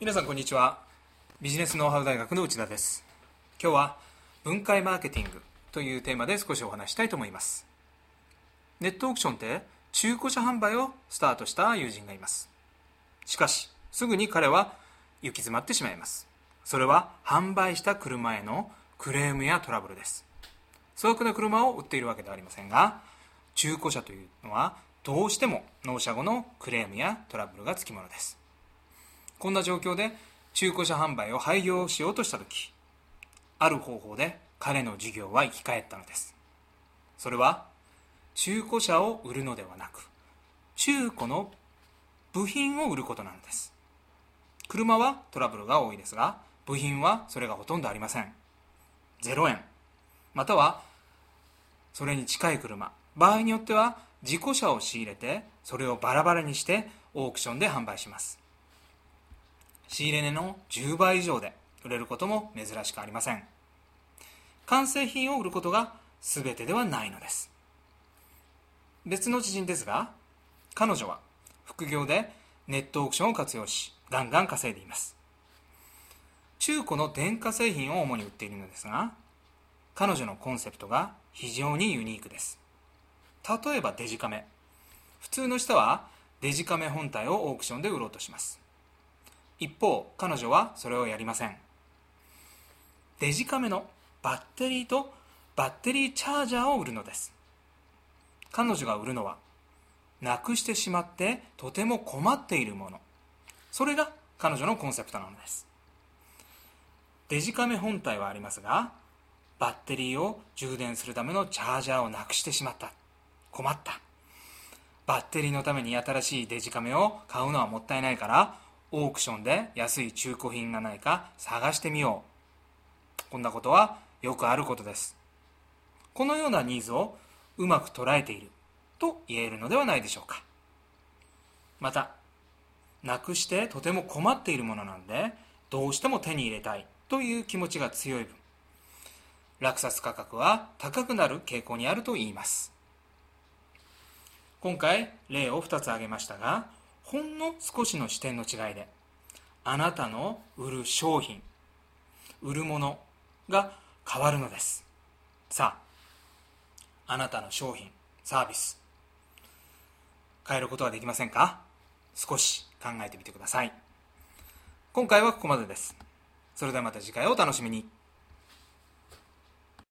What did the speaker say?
皆さんこんにちは。ビジネスノウハウ大学の内田です。今日は分解マーケティングというテーマで少しお話したいと思います。ネットオークションで中古車販売をスタートした友人がいます。しかしすぐに彼は行き詰まってしまいます。それは販売した車へのクレームやトラブルです。粗悪な車を売っているわけではありませんが中古車というのはどうしても納車後のクレームやトラブルがつきものです。こんな状況で中古車販売を廃業しようとした時ある方法で彼の事業は生き返ったのです。それは中古車を売るのではなく中古の部品を売ることなのです。車はトラブルが多いですが部品はそれがほとんどありません。0円。またはそれに近い車。場合によっては事故車を仕入れてそれをバラバラにしてオークションで販売します。仕入れ値の10倍以上で売れることも珍しくありません。完成品を売ることが全てではないのです。別の知人ですが彼女は副業でネットオークションを活用しガンガン稼いでいます。中古の電化製品を主に売っているのですが彼女のコンセプトが非常にユニークです。例えばデジカメ。普通の人はデジカメ本体をオークションで売ろうとします。一方彼女はそれをやりません。デジカメのバッテリーとバッテリーチャージャーを売るのです。彼女が売るのはなくしてしまってとても困っているもの。それが彼女のコンセプトなのです。デジカメ本体はありますがバッテリーを充電するためのチャージャーをなくしてしまった。困った。バッテリーのために新しいデジカメを買うのはもったいないからオークションで安い中古品がないか探してみよう。こんなことはよくあることです。このようなニーズをうまく捉えている。と言えるのではないでしょうか。またなくしてとても困っているものなんでどうしても手に入れたい。という気持ちが強い分落札価格は高くなる傾向にあると言います。今回例を2つ挙げましたがほんの少しの視点の違いであなたの売る商品売るものが変わるのです。さああなたの商品サービス変えることはできませんか？少し考えてみてください。今回はここまでです。それではまた次回をお楽しみに。